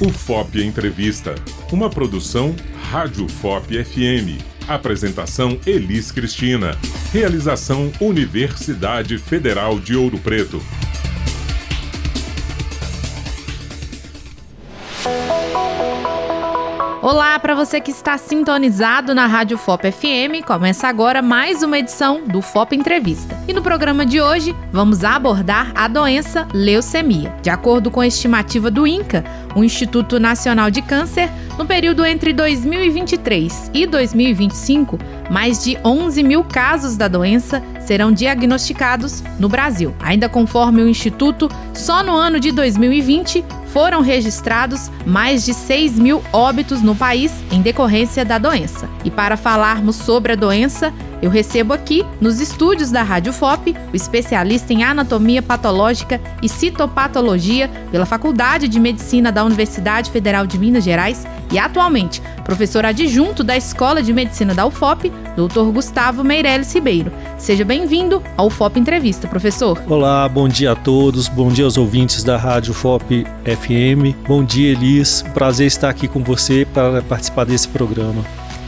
O FOP Entrevista, uma produção Rádio FOP FM. Apresentação Elis Cristina. Realização Universidade Federal de Ouro Preto. Olá para você que está sintonizado na Rádio FOP FM. Começa agora mais uma edição do FOP Entrevista. E no programa de hoje vamos abordar a doença leucemia. De acordo com a estimativa do INCA, o Instituto Nacional de Câncer, no período entre 2023 e 2025, mais de 11 mil casos da doença serão diagnosticados no Brasil. Ainda conforme o Instituto, só no ano de 2020 foram registrados mais de 6 mil óbitos no país em decorrência da doença. E para falarmos sobre a doença, eu recebo aqui, nos estúdios da Rádio FOP, o especialista em anatomia patológica e citopatologia pela Faculdade de Medicina da Universidade Federal de Minas Gerais e atualmente professor adjunto da Escola de Medicina da UFOP, Dr. Gustavo Meirelles Ribeiro. Seja bem-vindo ao UFOP Entrevista, professor. Olá, bom dia a todos, bom dia aos ouvintes da Rádio FOP FM. Bom dia, Elis. Prazer estar aqui com você para participar desse programa.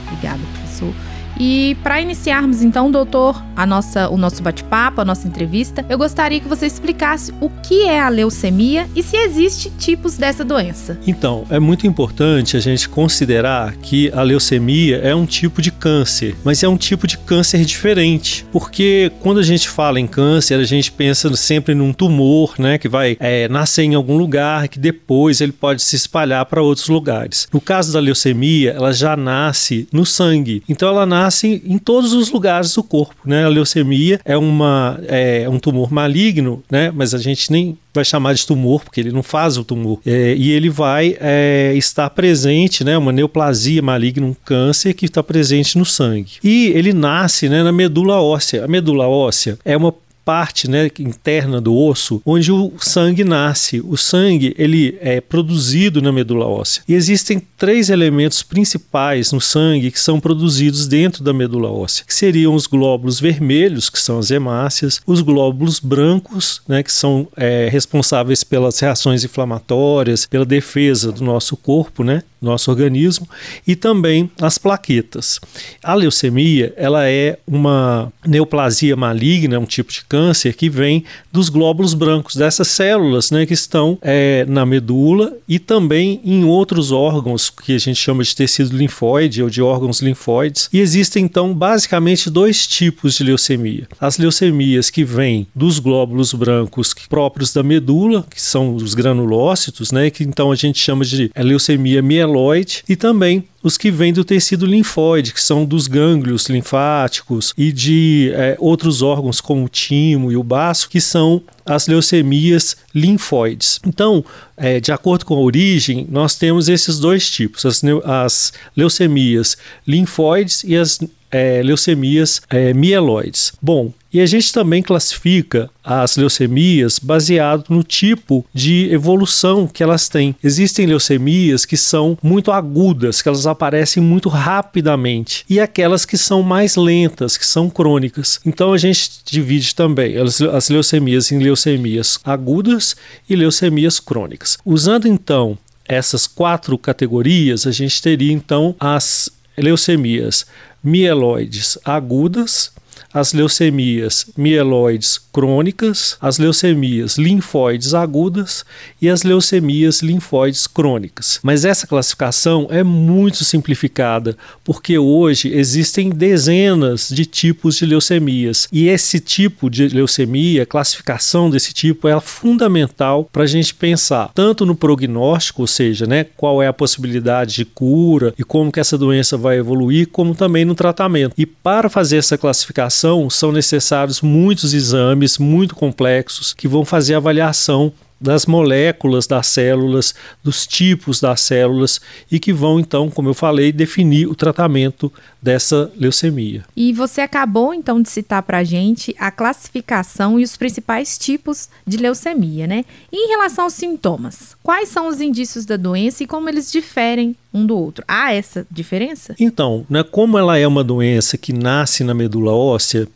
Obrigada, professor. E para iniciarmos então, doutor, a nossa, o nosso bate-papo, a nossa entrevista, eu gostaria que você explicasse o que é a leucemia e se existe tipos dessa doença. Então, é muito importante a gente considerar que a leucemia é um tipo de câncer, mas é um tipo de câncer diferente, porque quando a gente fala em câncer, a gente pensa sempre num tumor, né, que vai é, nascer em algum lugar, que depois ele pode se espalhar para outros lugares. No caso da leucemia, ela já nasce no sangue, então ela nasce nasce em todos os lugares do corpo. Né? A leucemia é, uma, é um tumor maligno, né? mas a gente nem vai chamar de tumor, porque ele não faz o tumor. É, e ele vai é, estar presente, né? Uma neoplasia maligna, um câncer que está presente no sangue. E ele nasce né, na medula óssea. A medula óssea é uma parte né, interna do osso onde o sangue nasce. O sangue ele é produzido na medula óssea. E existem três elementos principais no sangue que são produzidos dentro da medula óssea, que seriam os glóbulos vermelhos, que são as hemácias, os glóbulos brancos, né, que são é, responsáveis pelas reações inflamatórias, pela defesa do nosso corpo, né, nosso organismo, e também as plaquetas. A leucemia ela é uma neoplasia maligna, um tipo de câncer que vem dos glóbulos brancos, dessas células né, que estão é, na medula e também em outros órgãos que a gente chama de tecido linfóide ou de órgãos linfóides. E existem então basicamente dois tipos de leucemia: as leucemias que vêm dos glóbulos brancos próprios da medula, que são os granulócitos, né, que então a gente chama de leucemia mieloide mieloide e também os que vêm do tecido linfóide, que são dos gânglios linfáticos e de é, outros órgãos como o timo e o baço, que são as leucemias linfóides. Então, é, de acordo com a origem, nós temos esses dois tipos: as, as leucemias linfóides e as é, leucemias é, mieloides. Bom, e a gente também classifica as leucemias baseado no tipo de evolução que elas têm. Existem leucemias que são muito agudas, que elas aparecem muito rapidamente, e aquelas que são mais lentas, que são crônicas. Então a gente divide também as leucemias em leucemias agudas e leucemias crônicas. Usando então essas quatro categorias, a gente teria então as leucemias mieloides agudas, as leucemias mieloides crônicas, as leucemias linfóides agudas e as leucemias linfóides crônicas. Mas essa classificação é muito simplificada, porque hoje existem dezenas de tipos de leucemias e esse tipo de leucemia, classificação desse tipo é fundamental para a gente pensar tanto no prognóstico, ou seja, né, qual é a possibilidade de cura e como que essa doença vai evoluir, como também no tratamento. E para fazer essa classificação são necessários muitos exames muito complexos que vão fazer avaliação das moléculas das células, dos tipos das células e que vão então, como eu falei, definir o tratamento dessa leucemia. E você acabou então de citar para a gente a classificação e os principais tipos de leucemia, né? E em relação aos sintomas, quais são os indícios da doença e como eles diferem um do outro. Há essa diferença? Então, né, como ela é uma doença que nasce na medula óssea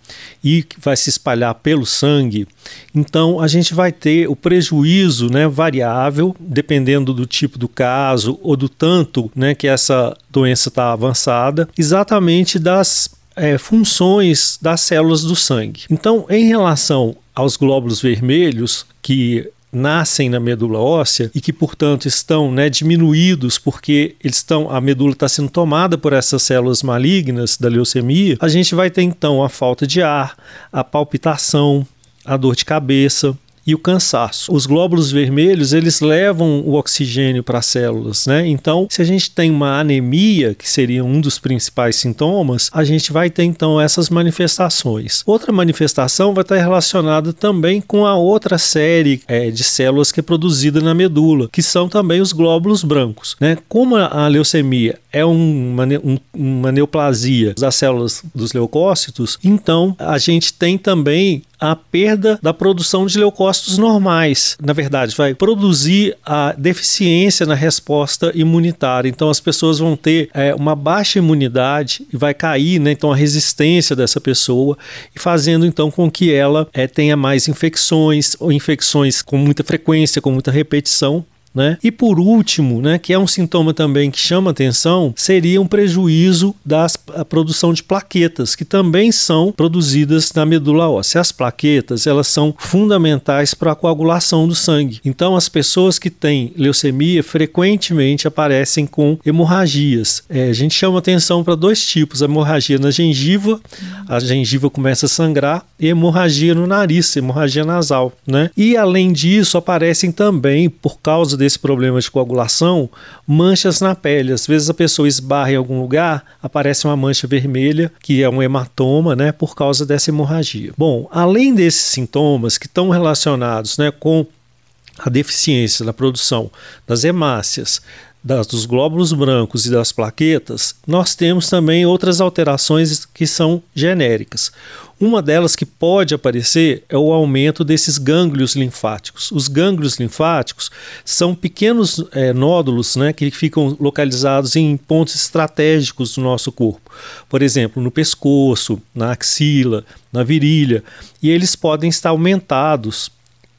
e vai se espalhar pelo sangue, então a gente vai ter o prejuízo né, variável, dependendo do tipo do caso ou do tanto né, que essa doença está avançada, exatamente das é, funções das células do sangue. Então, em relação aos glóbulos vermelhos, que nascem na medula óssea e que, portanto, estão né, diminuídos porque eles estão, a medula está sendo tomada por essas células malignas da leucemia, a gente vai ter então a falta de ar, a palpitação, a dor de cabeça, e o cansaço. Os glóbulos vermelhos, eles levam o oxigênio para as células, né? Então, se a gente tem uma anemia, que seria um dos principais sintomas, a gente vai ter então essas manifestações. Outra manifestação vai estar relacionada também com a outra série é, de células que é produzida na medula, que são também os glóbulos brancos, né? Como a leucemia é uma, um, uma neoplasia das células dos leucócitos, então a gente tem também a perda da produção de leucócitos normais. Na verdade, vai produzir a deficiência na resposta imunitária. Então, as pessoas vão ter é, uma baixa imunidade e vai cair, né, então, a resistência dessa pessoa fazendo então com que ela é, tenha mais infecções ou infecções com muita frequência, com muita repetição né? E por último, né, que é um sintoma também que chama atenção, seria um prejuízo da produção de plaquetas, que também são produzidas na medula óssea. As plaquetas, elas são fundamentais para a coagulação do sangue. Então, as pessoas que têm leucemia frequentemente aparecem com hemorragias. É, a gente chama atenção para dois tipos: a hemorragia na gengiva, a gengiva começa a sangrar, e hemorragia no nariz, hemorragia nasal, né? E além disso, aparecem também, por causa desse problema de coagulação, manchas na pele. Às vezes a pessoa esbarra em algum lugar, aparece uma mancha vermelha, que é um hematoma, né, por causa dessa hemorragia. Bom, além desses sintomas que estão relacionados, né, com a deficiência na produção das hemácias, das, dos glóbulos brancos e das plaquetas, nós temos também outras alterações que são genéricas. Uma delas que pode aparecer é o aumento desses gânglios linfáticos. Os gânglios linfáticos são pequenos é, nódulos né, que ficam localizados em pontos estratégicos do nosso corpo. Por exemplo, no pescoço, na axila, na virilha. E eles podem estar aumentados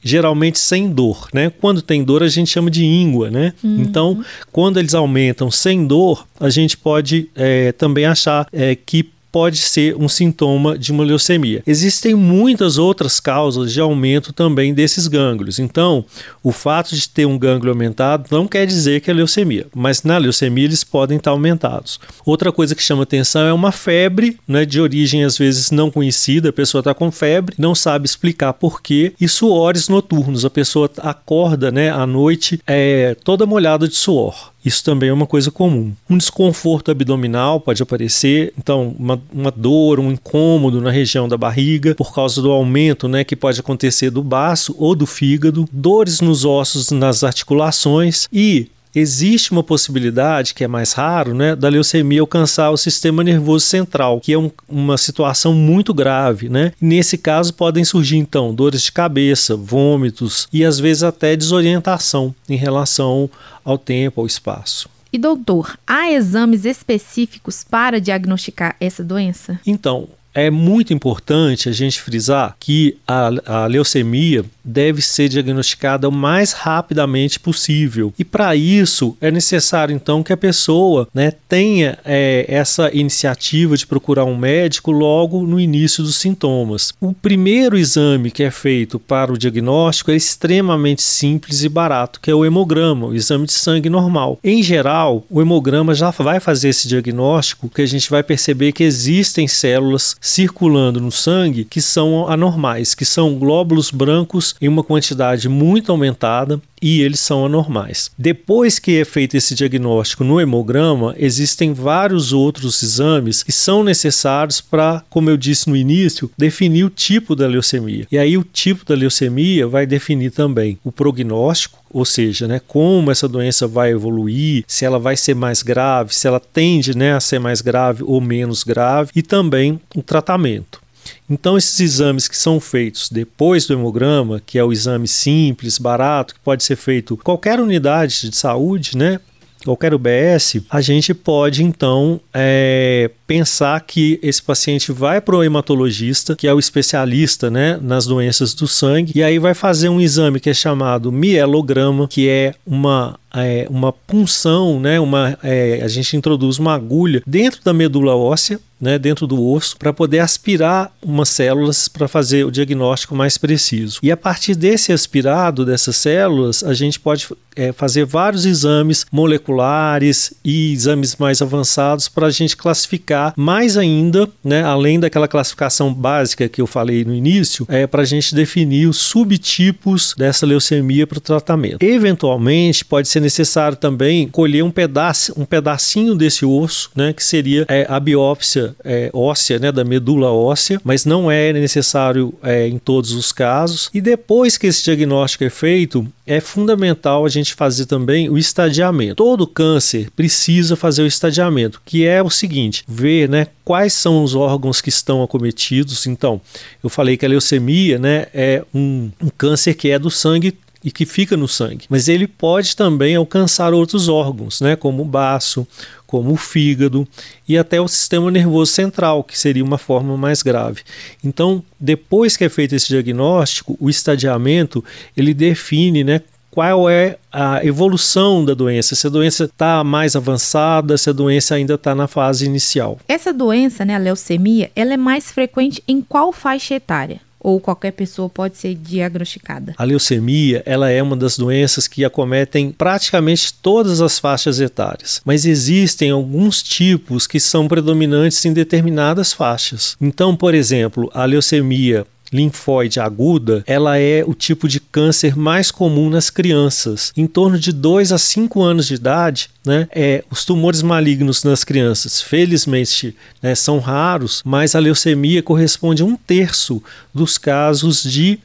geralmente sem dor, né? Quando tem dor a gente chama de íngua, né? Uhum. Então, quando eles aumentam sem dor, a gente pode é, também achar é, que pode ser um sintoma de uma leucemia. Existem muitas outras causas de aumento também desses gânglios. Então, o fato de ter um gânglio aumentado não quer dizer que é leucemia, mas na leucemia eles podem estar aumentados. Outra coisa que chama atenção é uma febre, né, de origem às vezes não conhecida, a pessoa está com febre, não sabe explicar por quê, e suores noturnos, a pessoa acorda né, à noite é, toda molhada de suor. Isso também é uma coisa comum. Um desconforto abdominal pode aparecer, então uma, uma dor, um incômodo na região da barriga por causa do aumento, né, que pode acontecer do baço ou do fígado, dores nos ossos, nas articulações e existe uma possibilidade, que é mais raro, né, da leucemia alcançar o sistema nervoso central, que é um, uma situação muito grave, né? Nesse caso podem surgir então dores de cabeça, vômitos e às vezes até desorientação em relação ao tempo, ao espaço. E doutor, há exames específicos para diagnosticar essa doença? Então, é muito importante a gente frisar que a, a leucemia deve ser diagnosticada o mais rapidamente possível. E para isso é necessário então que a pessoa né, tenha é, essa iniciativa de procurar um médico logo no início dos sintomas. O primeiro exame que é feito para o diagnóstico é extremamente simples e barato, que é o hemograma, o exame de sangue normal. Em geral, o hemograma já vai fazer esse diagnóstico, que a gente vai perceber que existem células circulando no sangue que são anormais, que são glóbulos brancos em uma quantidade muito aumentada e eles são anormais. Depois que é feito esse diagnóstico no hemograma, existem vários outros exames que são necessários para, como eu disse no início, definir o tipo da leucemia. E aí o tipo da leucemia vai definir também o prognóstico, ou seja, né, como essa doença vai evoluir, se ela vai ser mais grave, se ela tende né, a ser mais grave ou menos grave, e também o tratamento. Então, esses exames que são feitos depois do hemograma, que é o exame simples, barato, que pode ser feito qualquer unidade de saúde, né? qualquer UBS, a gente pode então é, pensar que esse paciente vai para o hematologista, que é o especialista né, nas doenças do sangue, e aí vai fazer um exame que é chamado mielograma, que é uma é, uma punção, né, uma, é, a gente introduz uma agulha dentro da medula óssea, né, dentro do osso, para poder aspirar umas células para fazer o diagnóstico mais preciso. E a partir desse aspirado dessas células, a gente pode é, fazer vários exames moleculares e exames mais avançados para a gente classificar mais ainda, né, além daquela classificação básica que eu falei no início, é para a gente definir os subtipos dessa leucemia para o tratamento. Eventualmente, pode ser necessário também colher um pedaço, um pedacinho desse osso, né, que seria é, a biópsia é, óssea, né, da medula óssea, mas não é necessário é, em todos os casos. E depois que esse diagnóstico é feito, é fundamental a gente fazer também o estadiamento. Todo câncer precisa fazer o estadiamento, que é o seguinte: ver, né, quais são os órgãos que estão acometidos. Então, eu falei que a leucemia, né, é um, um câncer que é do sangue e que fica no sangue. Mas ele pode também alcançar outros órgãos, né, como o baço, como o fígado e até o sistema nervoso central, que seria uma forma mais grave. Então, depois que é feito esse diagnóstico, o estadiamento ele define, né, qual é a evolução da doença, se a doença está mais avançada, se a doença ainda está na fase inicial. Essa doença, né, a leucemia, ela é mais frequente em qual faixa etária? Ou qualquer pessoa pode ser diagnosticada? A leucemia, ela é uma das doenças que acometem praticamente todas as faixas etárias, mas existem alguns tipos que são predominantes em determinadas faixas. Então, por exemplo, a leucemia linfóide aguda, ela é o tipo de câncer mais comum nas crianças. Em torno de 2 a 5 anos de idade, né, é, os tumores malignos nas crianças, felizmente, né, são raros, mas a leucemia corresponde a um terço dos casos de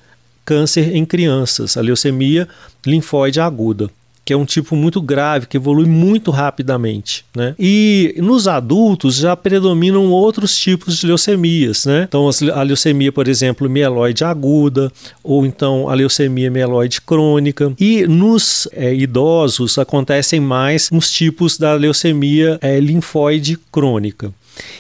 câncer em crianças, a leucemia linfóide aguda que é um tipo muito grave, que evolui muito rapidamente. Né? E nos adultos já predominam outros tipos de leucemias. Né? Então, a leucemia, por exemplo, mieloide aguda, ou então a leucemia mieloide crônica. E nos é, idosos acontecem mais os tipos da leucemia é, linfóide crônica.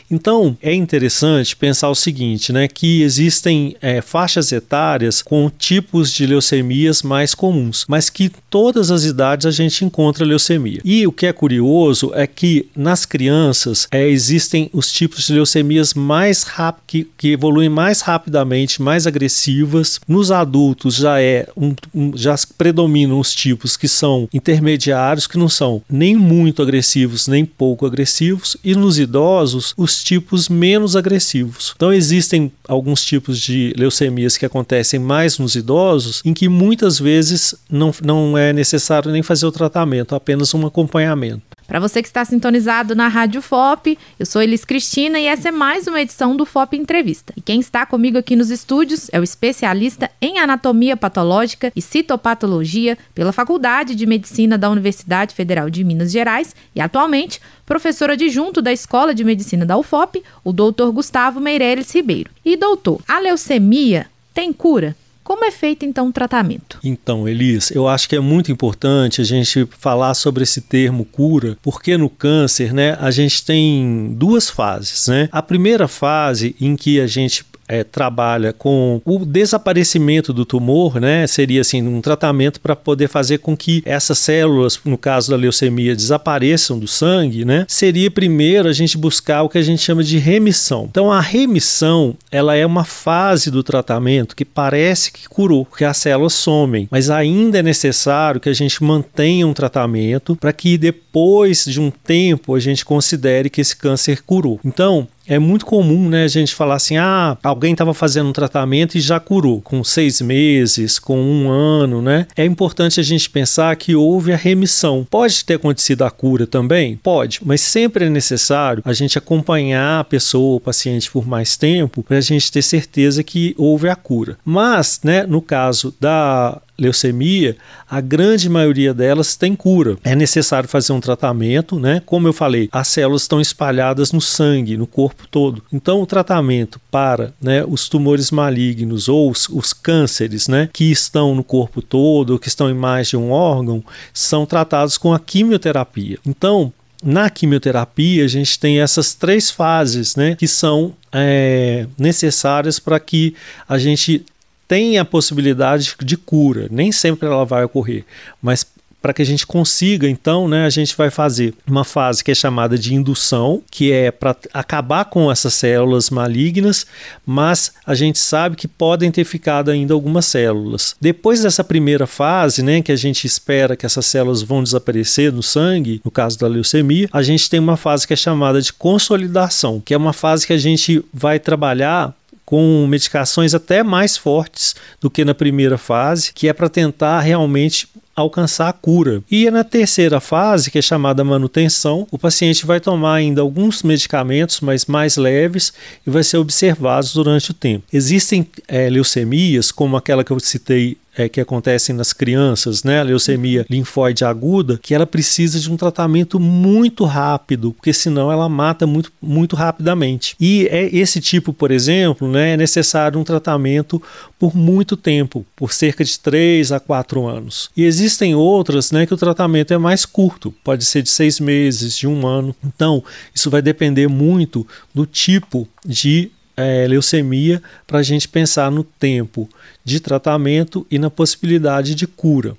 Então é interessante pensar o seguinte, né, que existem é, faixas etárias com tipos de leucemias mais comuns, mas que todas as idades a gente encontra leucemia. E o que é curioso é que nas crianças é, existem os tipos de leucemias mais rápidos que, que, evoluem mais rapidamente, mais agressivas. Nos adultos já é um, um, já predominam os tipos que são intermediários, que não são nem muito agressivos nem pouco agressivos, e nos idosos os tipos menos agressivos. Então existem alguns tipos de leucemias que acontecem mais nos idosos, em que muitas vezes não, não é necessário nem fazer o tratamento, apenas um acompanhamento. Para você que está sintonizado na Rádio FOP, eu sou Elis Cristina e essa é mais uma edição do FOP Entrevista. E quem está comigo aqui nos estúdios é o especialista em anatomia patológica e citopatologia pela Faculdade de Medicina da Universidade Federal de Minas Gerais e atualmente professor adjunto da Escola de Medicina da UFOP, o doutor Gustavo Meireles Ribeiro. E doutor, a leucemia tem cura? Como é feito então o tratamento? Então, Elis, eu acho que é muito importante a gente falar sobre esse termo cura, porque no câncer, né, a gente tem duas fases, né? A primeira fase em que a gente é, trabalha com o desaparecimento do tumor, né? Seria assim um tratamento para poder fazer com que essas células, no caso da leucemia, desapareçam do sangue, né? Seria primeiro a gente buscar o que a gente chama de remissão. Então a remissão, ela é uma fase do tratamento que parece que curou, porque as células somem, mas ainda é necessário que a gente mantenha um tratamento para que depois de um tempo a gente considere que esse câncer curou. Então, é muito comum, né, a gente falar assim, ah, alguém estava fazendo um tratamento e já curou, com seis meses, com um ano, né? É importante a gente pensar que houve a remissão. Pode ter acontecido a cura também? Pode, mas sempre é necessário a gente acompanhar a pessoa, o paciente por mais tempo, para a gente ter certeza que houve a cura. Mas, né, no caso da leucemia, a grande maioria delas tem cura. É necessário fazer um tratamento, né? Como eu falei, as células estão espalhadas no sangue, no corpo todo. Então, o tratamento para né, os tumores malignos ou os, os cânceres, né, que estão no corpo todo, que estão em mais de um órgão, são tratados com a quimioterapia. Então, na quimioterapia, a gente tem essas três fases né, que são é, necessárias para que a gente tenha a possibilidade de cura. Nem sempre ela vai ocorrer, mas para que a gente consiga, então, né, a gente vai fazer uma fase que é chamada de indução, que é para acabar com essas células malignas, mas a gente sabe que podem ter ficado ainda algumas células. Depois dessa primeira fase, né, que a gente espera que essas células vão desaparecer no sangue, no caso da leucemia, a gente tem uma fase que é chamada de consolidação, que é uma fase que a gente vai trabalhar com medicações até mais fortes do que na primeira fase, que é para tentar realmente alcançar a cura. E na terceira fase, que é chamada manutenção, o paciente vai tomar ainda alguns medicamentos, mas mais leves, e vai ser observado durante o tempo. Existem é, leucemias, como aquela que eu citei é, que acontecem nas crianças, né, a leucemia linfóide aguda, que ela precisa de um tratamento muito rápido, porque senão ela mata muito, muito rapidamente. E é esse tipo, por exemplo, né, é necessário um tratamento por muito tempo, por cerca de 3 a 4 anos. E existem outras né, que o tratamento é mais curto, pode ser de seis meses, de um ano. Então, isso vai depender muito do tipo de é, leucemia para a gente pensar no tempo de tratamento e na possibilidade de cura.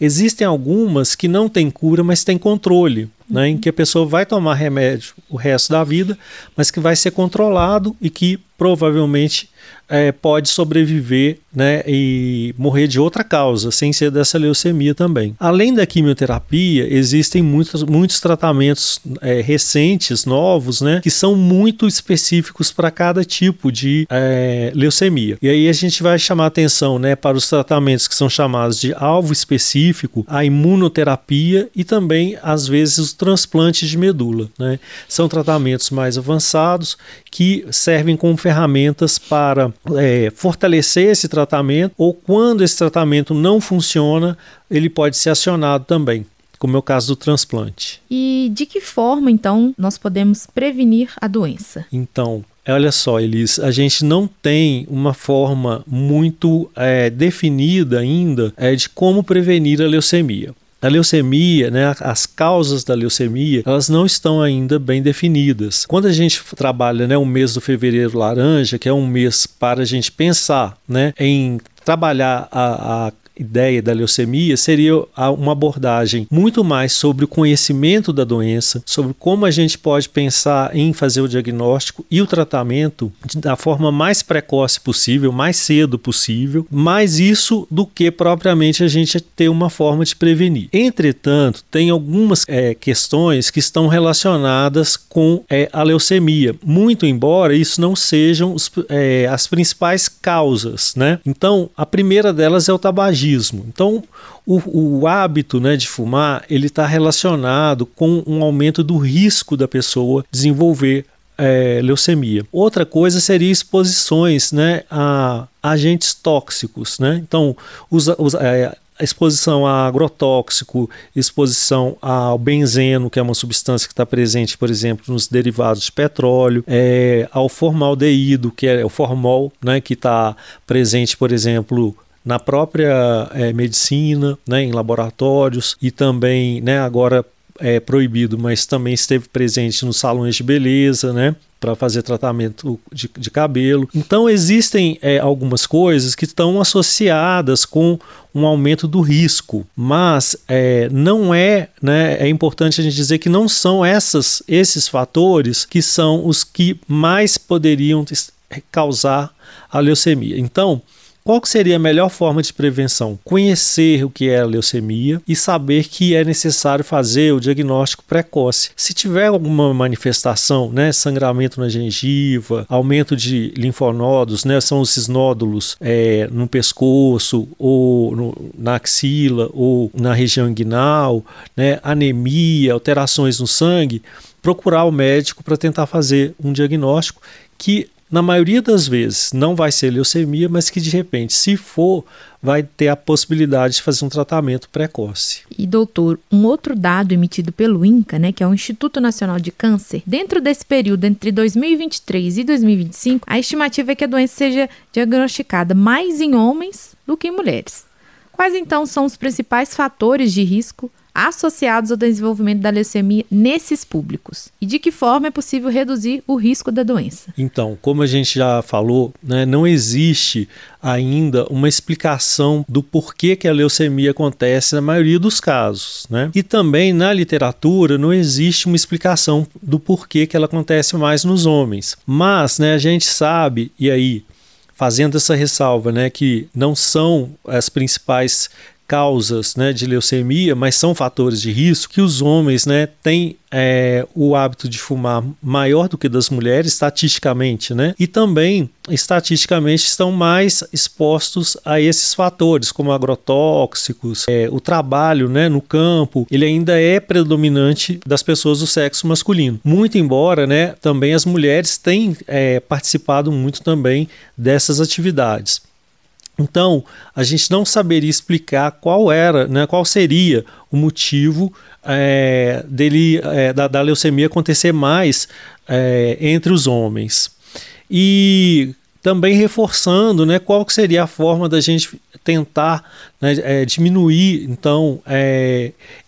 Existem algumas que não têm cura, mas têm controle, né, em que a pessoa vai tomar remédio o resto da vida, mas que vai ser controlado e que provavelmente é, pode sobreviver né, e morrer de outra causa, sem ser dessa leucemia também. Além da quimioterapia, existem muitos, muitos tratamentos é, recentes, novos, né, que são muito específicos para cada tipo de é, leucemia. E aí a gente vai chamar atenção né, para os tratamentos que são chamados de alvo específico, a imunoterapia e também, às vezes, os transplantes de medula. Né? São tratamentos mais avançados que servem como ferramentas para é, fortalecer esse tratamento ou quando esse tratamento não funciona, ele pode ser acionado também como é o caso do transplante. E de que forma, então, nós podemos prevenir a doença? Então, olha só, Elis, a gente não tem uma forma muito é, definida ainda é, de como prevenir a leucemia. A leucemia, né, as causas da leucemia, elas não estão ainda bem definidas. Quando a gente trabalha né, o mês do fevereiro laranja, que é um mês para a gente pensar né, em trabalhar a, a ideia da leucemia seria uma abordagem muito mais sobre o conhecimento da doença, sobre como a gente pode pensar em fazer o diagnóstico e o tratamento da forma mais precoce possível, mais cedo possível, mais isso do que propriamente a gente ter uma forma de prevenir. Entretanto, tem algumas é, questões que estão relacionadas com é, a leucemia, muito embora isso não sejam os, é, as principais causas, né? Então, a primeira delas é o tabagismo tabagismo. Então, o, o hábito né, de fumar ele está relacionado com um aumento do risco da pessoa desenvolver é, leucemia. Outra coisa seria exposições né, a agentes tóxicos. Né? Então, é, a exposição a agrotóxico, exposição ao benzeno, que é uma substância que está presente, por exemplo, nos derivados de petróleo, é, ao formaldeído, que é o formol, né, que está presente, por exemplo, na própria é, medicina, né, em laboratórios e também, né, agora é proibido, mas também esteve presente nos salões de beleza, né? Para fazer tratamento de, de, cabelo. Então, existem é, algumas coisas que estão associadas com um aumento do risco, mas é, não é, né? É importante a gente dizer que não são essas, esses fatores que são os que mais poderiam causar a leucemia. Então, qual seria a melhor forma de prevenção? Conhecer o que é a leucemia e saber que é necessário fazer o diagnóstico precoce. Se tiver alguma manifestação, né, sangramento na gengiva, aumento de linfonodos, né, são esses nódulos é, no pescoço ou no, na axila ou na região inguinal, né, anemia, alterações no sangue, procurar o médico para tentar fazer um diagnóstico que na maioria das vezes não vai ser leucemia, mas que de repente, se for, vai ter a possibilidade de fazer um tratamento precoce. E doutor, um outro dado emitido pelo INCA, né, que é o Instituto Nacional de Câncer, dentro desse período entre 2023 e 2025, a estimativa é que a doença seja diagnosticada mais em homens do que em mulheres. Quais então são os principais fatores de risco associados ao desenvolvimento da leucemia nesses públicos? E de que forma é possível reduzir o risco da doença? Então, como a gente já falou, né, não existe ainda uma explicação do porquê que a leucemia acontece na maioria dos casos. Né? E também na literatura não existe uma explicação do porquê que ela acontece mais nos homens. Mas né, a gente sabe, e aí fazendo essa ressalva, né, que não são as principais causas né, de leucemia, mas são fatores de risco, que os homens né, têm é, o hábito de fumar maior do que das mulheres, estatisticamente, né? E também, estatisticamente, estão mais expostos a esses fatores, como agrotóxicos, é, o trabalho né, no campo, ele ainda é predominante das pessoas do sexo masculino. Muito embora, né, também as mulheres têm é, participado muito também dessas atividades. Então, a gente não saberia explicar qual era, né, qual seria o motivo é, dele, é, da, da, leucemia acontecer mais é, entre os homens. E também reforçando né, qual seria a forma da gente tentar né, diminuir então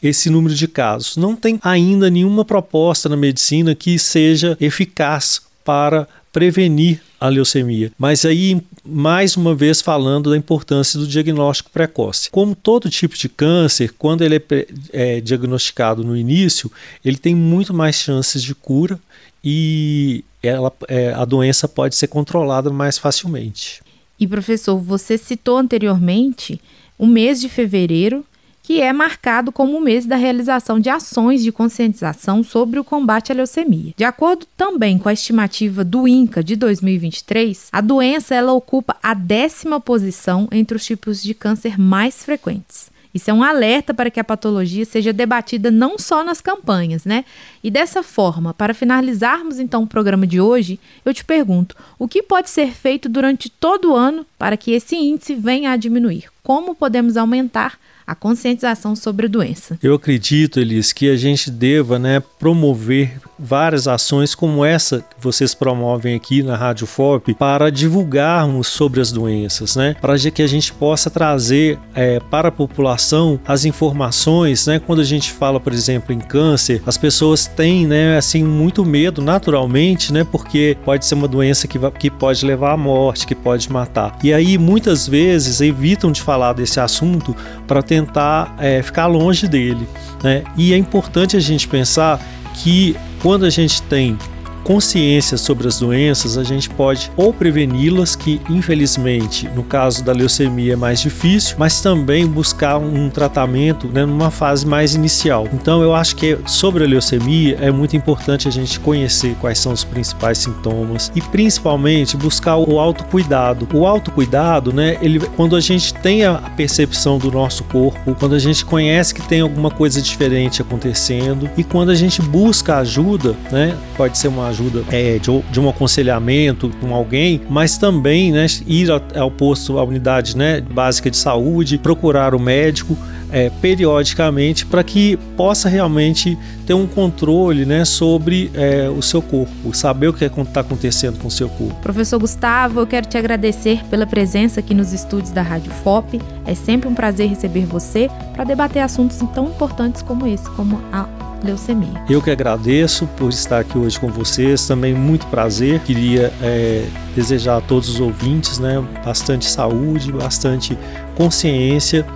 esse número de casos. Não tem ainda nenhuma proposta na medicina que seja eficaz para prevenir a leucemia. Mas aí, mais uma vez, falando da importância do diagnóstico precoce. Como todo tipo de câncer, quando ele é, é diagnosticado no início, ele tem muito mais chances de cura e ela, é, a doença pode ser controlada mais facilmente. E professor, você citou anteriormente o mês de fevereiro que é marcado como o mês da realização de ações de conscientização sobre o combate à leucemia. De acordo também com a estimativa do INCA de 2023, a doença ela ocupa a décima posição entre os tipos de câncer mais frequentes. Isso é um alerta para que a patologia seja debatida não só nas campanhas, né? E dessa forma, para finalizarmos então o programa de hoje, eu te pergunto: o que pode ser feito durante todo o ano para que esse índice venha a diminuir? Como podemos aumentar a conscientização sobre a doença. Eu acredito, Elis, que a gente deva né, promover várias ações como essa que vocês promovem aqui na Rádio FOP para divulgarmos sobre as doenças, né? Para que a gente possa trazer é, para a população as informações, né? Quando a gente fala, por exemplo, em câncer, as pessoas têm, né, assim, muito medo naturalmente, né? Porque pode ser uma doença que, que pode levar à morte, que pode matar. E aí, muitas vezes, evitam de falar desse assunto para tentar é, ficar longe dele, né? E é importante a gente pensar que quando a gente tem consciência sobre as doenças, a gente pode ou preveni-las, que infelizmente no caso da leucemia é mais difícil, mas também buscar um tratamento né, numa fase mais inicial. Então eu acho que sobre a leucemia é muito importante a gente conhecer quais são os principais sintomas e principalmente buscar o autocuidado. O autocuidado, né, ele, quando a gente tem a percepção do nosso corpo, quando a gente conhece que tem alguma coisa diferente acontecendo e quando a gente busca ajuda, né, pode ser uma é, de, de, um aconselhamento com alguém, mas também né, ir ao, posto, à unidade né, básica de saúde, procurar o médico é, periodicamente para que possa realmente ter um controle né, sobre é, o seu corpo, saber o que é está acontecendo com o seu corpo. Professor Gustavo, eu quero te agradecer pela presença aqui nos estúdios da Rádio FOP. É sempre um prazer receber você para debater assuntos tão importantes como esse, como a leucemia. Eu que agradeço por estar aqui hoje com vocês, também muito prazer. Queria é, desejar a todos os ouvintes né, bastante saúde, bastante consciência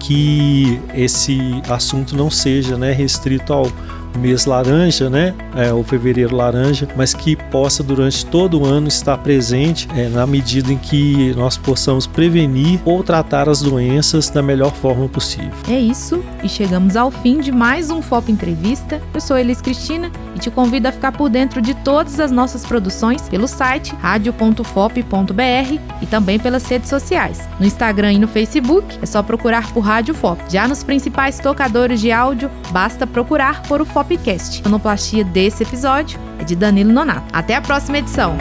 que esse assunto não seja né, restrito ao mês laranja, né, é, o fevereiro laranja, mas que possa durante todo o ano estar presente é, na medida em que nós possamos prevenir ou tratar as doenças da melhor forma possível. É isso, e chegamos ao fim de mais um FOP Entrevista. Eu sou Elis Cristina e te convido a ficar por dentro de todas as nossas produções pelo site radio.fop.br e também pelas redes sociais. No Instagram e no Facebook é só procurar por Rádio FOP. Já nos principais tocadores de áudio, basta procurar por o FOP Popcast. A monoplastia desse episódio é de Danilo Nonato. Até a próxima edição!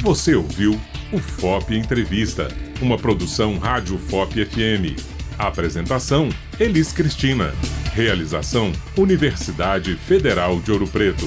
Você ouviu o FOP Entrevista, uma produção Rádio FOP FM. Apresentação: Elis Cristina. Realização: Universidade Federal de Ouro Preto.